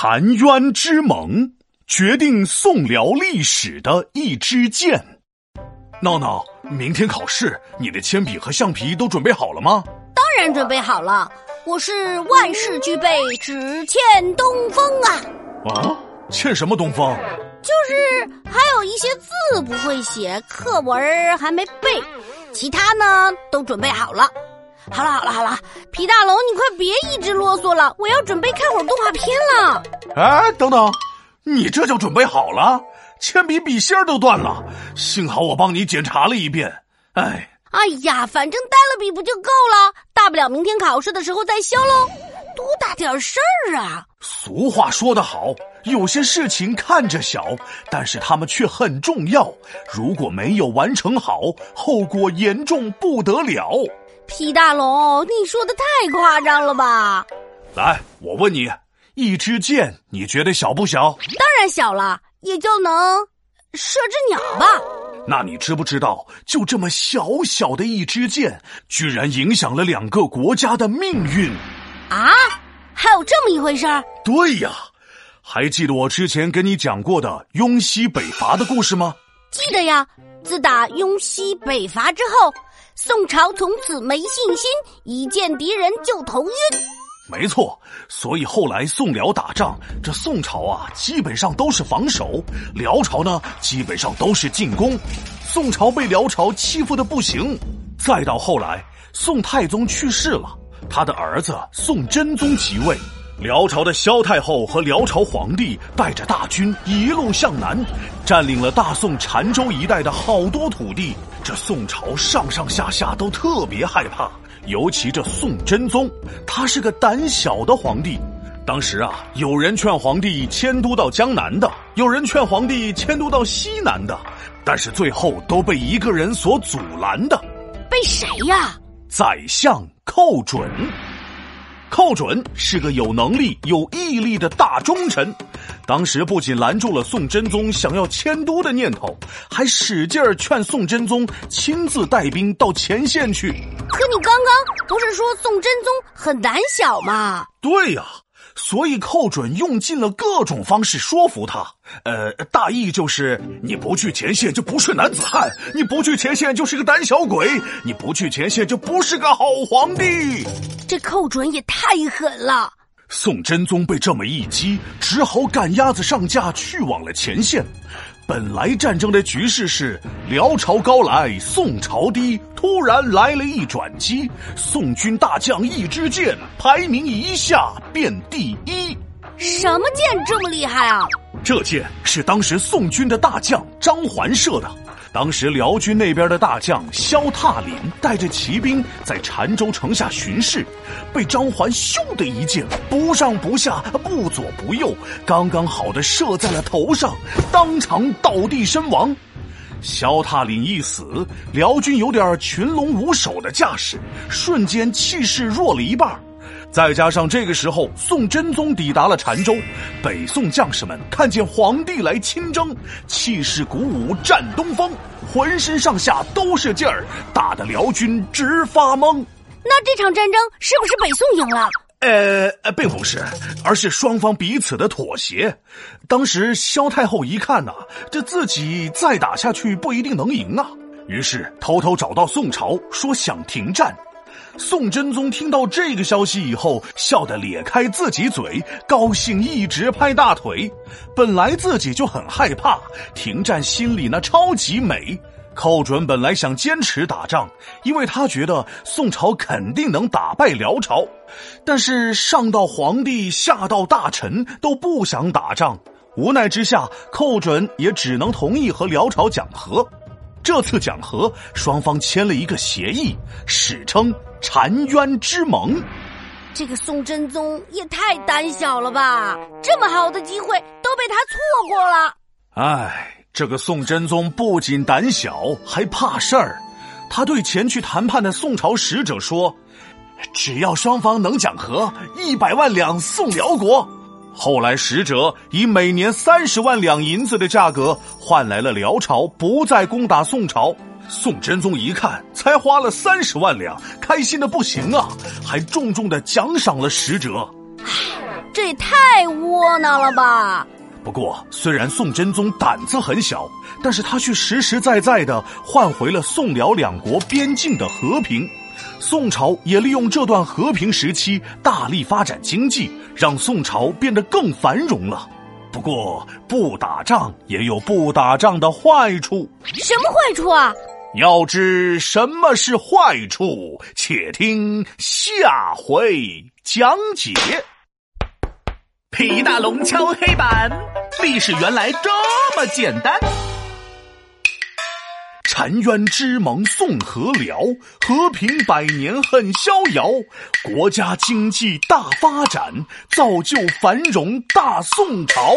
澶渊之盟，决定宋辽历史的一支箭。闹闹，明天考试，你的铅笔和橡皮都准备好了吗？当然准备好了，我是万事俱备，只欠东风啊！啊，欠什么东风？就是还有一些字不会写，课文还没背，其他呢都准备好了。好了好了好了，皮大龙，你快别一直啰嗦了，我要准备看会儿动画片了。哎，等等，你这就准备好了？铅笔笔芯都断了，幸好我帮你检查了一遍。哎，哎呀，反正带了笔不就够了？大不了明天考试的时候再修喽，多大点事儿啊！俗话说得好，有些事情看着小，但是他们却很重要。如果没有完成好，后果严重不得了。皮大龙，你说的太夸张了吧？来，我问你，一支箭，你觉得小不小？当然小了，也就能射只鸟吧。那你知不知道，就这么小小的一支箭，居然影响了两个国家的命运？啊，还有这么一回事儿？对呀，还记得我之前跟你讲过的雍西北伐的故事吗？记得呀。自打雍西北伐之后。宋朝从此没信心，一见敌人就头晕。没错，所以后来宋辽打仗，这宋朝啊基本上都是防守，辽朝呢基本上都是进攻。宋朝被辽朝欺负的不行。再到后来，宋太宗去世了，他的儿子宋真宗即位。辽朝的萧太后和辽朝皇帝带着大军一路向南，占领了大宋澶州一带的好多土地。这宋朝上上下下都特别害怕，尤其这宋真宗，他是个胆小的皇帝。当时啊，有人劝皇帝迁都到江南的，有人劝皇帝迁都到西南的，但是最后都被一个人所阻拦的。被谁呀？宰相寇准。寇准是个有能力、有毅力的大忠臣，当时不仅拦住了宋真宗想要迁都的念头，还使劲儿劝宋真宗亲自带兵到前线去。可你刚刚不是说宋真宗很胆小吗？对呀。所以寇准用尽了各种方式说服他，呃，大意就是你不去前线就不是男子汉，你不去前线就是个胆小鬼，你不去前线就不是个好皇帝。这寇准也太狠了。宋真宗被这么一击，只好赶鸭子上架，去往了前线。本来战争的局势是辽朝高来，宋朝低，突然来了一转机，宋军大将一支箭，排名一下变第一。什么箭这么厉害啊？这箭是当时宋军的大将张环射的。当时辽军那边的大将萧踏林带着骑兵在澶州城下巡视，被张环咻的一箭，不上不下，不左不右，刚刚好的射在了头上，当场倒地身亡。萧踏林一死，辽军有点群龙无首的架势，瞬间气势弱了一半。再加上这个时候，宋真宗抵达了澶州，北宋将士们看见皇帝来亲征，气势鼓舞，战东风，浑身上下都是劲儿，打得辽军直发懵。那这场战争是不是北宋赢了？呃，并不是，而是双方彼此的妥协。当时萧太后一看呐，这自己再打下去不一定能赢啊，于是偷偷找到宋朝，说想停战。宋真宗听到这个消息以后，笑得咧开自己嘴，高兴一直拍大腿。本来自己就很害怕，停战心里那超级美。寇准本来想坚持打仗，因为他觉得宋朝肯定能打败辽朝，但是上到皇帝，下到大臣都不想打仗。无奈之下，寇准也只能同意和辽朝讲和。这次讲和，双方签了一个协议，史称澶渊之盟。这个宋真宗也太胆小了吧！这么好的机会都被他错过了。唉，这个宋真宗不仅胆小，还怕事儿。他对前去谈判的宋朝使者说：“只要双方能讲和，一百万两送辽国。”后来，使者以每年三十万两银子的价格换来了辽朝不再攻打宋朝。宋真宗一看，才花了三十万两，开心的不行啊，还重重的奖赏了使者。这也太窝囊了吧！不过，虽然宋真宗胆子很小，但是他却实实在在的换回了宋辽两国边境的和平。宋朝也利用这段和平时期，大力发展经济，让宋朝变得更繁荣了。不过，不打仗也有不打仗的坏处。什么坏处啊？要知什么是坏处，且听下回讲解。皮大龙敲黑板，历史原来这么简单。澶渊之盟，宋和辽和平百年很逍遥，国家经济大发展，造就繁荣大宋朝。